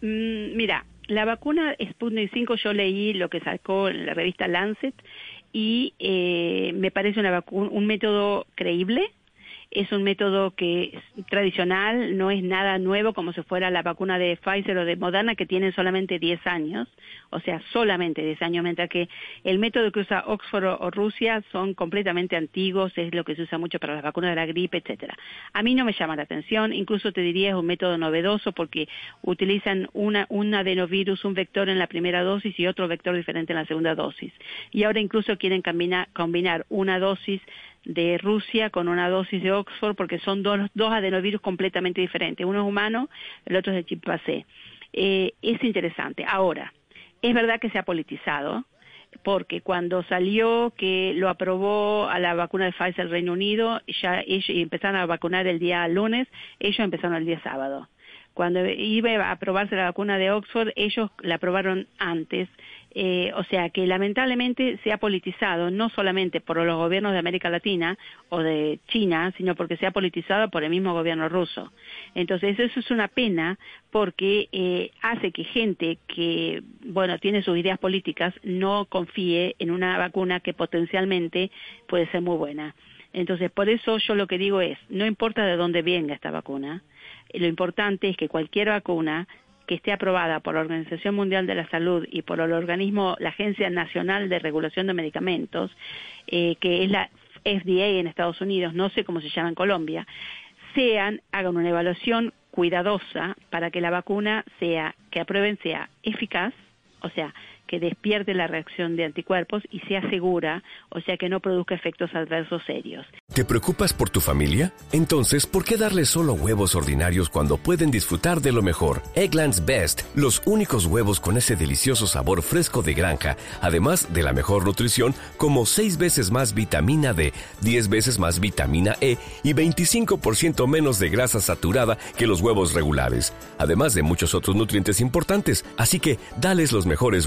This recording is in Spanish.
Mm, mira, la vacuna Sputnik 5 yo leí lo que sacó en la revista Lancet y eh, me parece una un método creíble, es un método que es tradicional, no es nada nuevo como si fuera la vacuna de Pfizer o de Moderna que tienen solamente 10 años, o sea, solamente 10 años, mientras que el método que usa Oxford o Rusia son completamente antiguos, es lo que se usa mucho para las vacunas de la gripe, etcétera. A mí no me llama la atención, incluso te diría es un método novedoso porque utilizan una, un adenovirus, un vector en la primera dosis y otro vector diferente en la segunda dosis. Y ahora incluso quieren combinar una dosis de Rusia con una dosis de Oxford porque son dos, dos adenovirus completamente diferentes. Uno es humano, el otro es de chimpancé. Eh, es interesante. Ahora, es verdad que se ha politizado, porque cuando salió que lo aprobó a la vacuna de Pfizer el Reino Unido, ya ellos empezaron a vacunar el día lunes, ellos empezaron el día sábado. Cuando iba a aprobarse la vacuna de Oxford, ellos la aprobaron antes. Eh, o sea que lamentablemente se ha politizado, no solamente por los gobiernos de América Latina o de China, sino porque se ha politizado por el mismo gobierno ruso. Entonces eso es una pena porque eh, hace que gente que, bueno, tiene sus ideas políticas no confíe en una vacuna que potencialmente puede ser muy buena. Entonces, por eso yo lo que digo es, no importa de dónde venga esta vacuna, lo importante es que cualquier vacuna que esté aprobada por la Organización Mundial de la Salud y por el organismo, la Agencia Nacional de Regulación de Medicamentos, eh, que es la FDA en Estados Unidos, no sé cómo se llama en Colombia, sean, hagan una evaluación cuidadosa para que la vacuna sea, que aprueben sea eficaz, o sea, que despierte la reacción de anticuerpos y sea segura, o sea que no produzca efectos adversos serios. ¿Te preocupas por tu familia? Entonces, ¿por qué darles solo huevos ordinarios cuando pueden disfrutar de lo mejor? Eggland's Best, los únicos huevos con ese delicioso sabor fresco de granja, además de la mejor nutrición, como 6 veces más vitamina D, 10 veces más vitamina E y 25% menos de grasa saturada que los huevos regulares, además de muchos otros nutrientes importantes. Así que, dales los mejores